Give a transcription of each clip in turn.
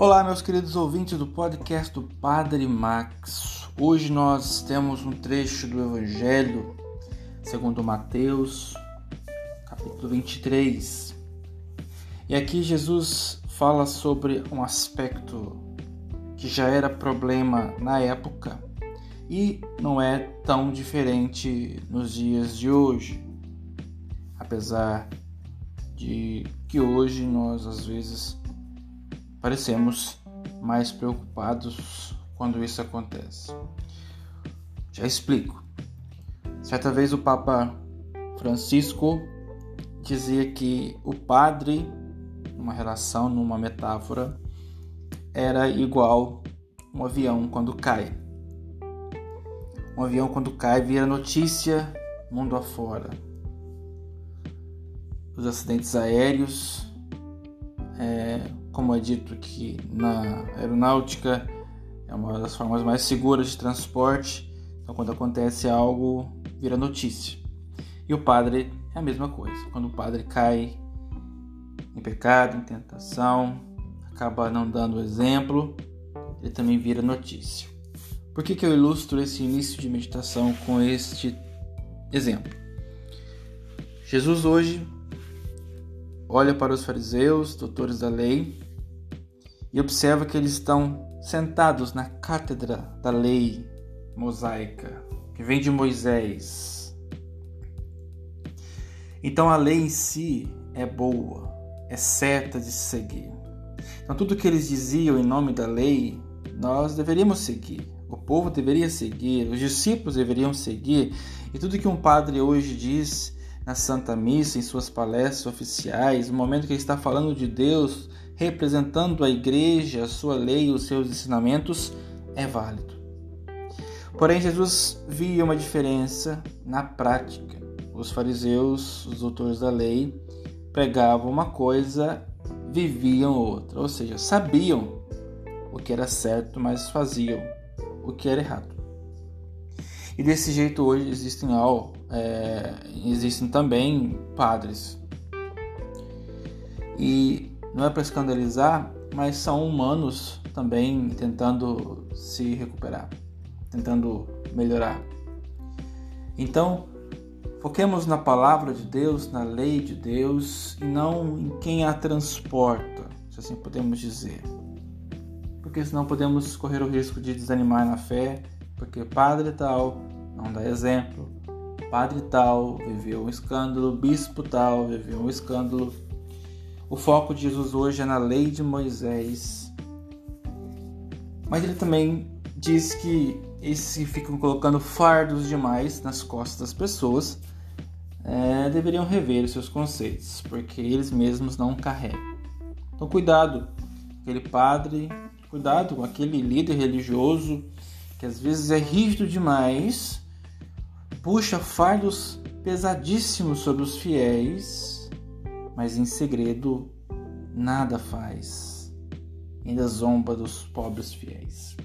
Olá, meus queridos ouvintes do podcast do Padre Max. Hoje nós temos um trecho do Evangelho segundo Mateus, capítulo 23. E aqui Jesus fala sobre um aspecto que já era problema na época e não é tão diferente nos dias de hoje. Apesar de que hoje nós às vezes parecemos mais preocupados quando isso acontece. Já explico. Certa vez o Papa Francisco dizia que o padre, numa relação, numa metáfora, era igual um avião quando cai. Um avião quando cai vira notícia mundo afora. Os acidentes aéreos, é, como é dito que na aeronáutica é uma das formas mais seguras de transporte, então quando acontece algo, vira notícia. E o padre é a mesma coisa. Quando o padre cai em pecado, em tentação, acaba não dando exemplo, ele também vira notícia. Por que, que eu ilustro esse início de meditação com este exemplo? Jesus hoje olha para os fariseus, doutores da lei, e observa que eles estão sentados na cátedra da lei mosaica, que vem de Moisés. Então a lei em si é boa, é certa de se seguir. Então tudo que eles diziam em nome da lei, nós deveríamos seguir. O povo deveria seguir, os discípulos deveriam seguir, e tudo que um padre hoje diz na Santa Missa, em suas palestras oficiais, no momento que ele está falando de Deus, representando a igreja, a sua lei, os seus ensinamentos, é válido. Porém, Jesus via uma diferença na prática. Os fariseus, os doutores da lei, pregavam uma coisa, viviam outra, ou seja, sabiam o que era certo, mas faziam o que era errado. E desse jeito hoje existem, é, existem também padres. E não é para escandalizar, mas são humanos também tentando se recuperar, tentando melhorar. Então, foquemos na palavra de Deus, na lei de Deus e não em quem a transporta, se assim podemos dizer. Porque senão podemos correr o risco de desanimar na fé, porque padre tal não dá exemplo, padre tal viveu um escândalo, bispo tal viveu um escândalo o foco de Jesus hoje é na lei de Moisés. Mas ele também diz que esses que ficam colocando fardos demais nas costas das pessoas é, deveriam rever os seus conceitos, porque eles mesmos não carregam. Então, cuidado, aquele padre, cuidado com aquele líder religioso que às vezes é rígido demais, puxa fardos pesadíssimos sobre os fiéis mas em segredo nada faz. Ainda zomba dos pobres fiéis.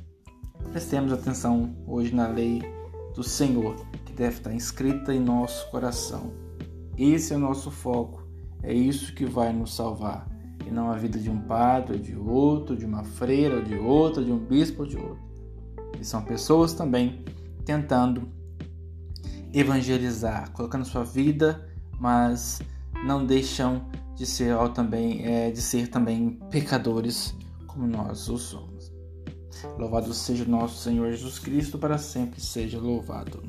Prestemos atenção hoje na lei do Senhor, que deve estar inscrita em nosso coração. Esse é o nosso foco, é isso que vai nos salvar, e não a vida de um padre, de outro, de uma freira, de outro, de um bispo, de outro. E são pessoas também tentando evangelizar, colocando sua vida, mas não deixam de ser também é, de ser também pecadores como nós o somos. Louvado seja o nosso Senhor Jesus Cristo, para sempre seja louvado.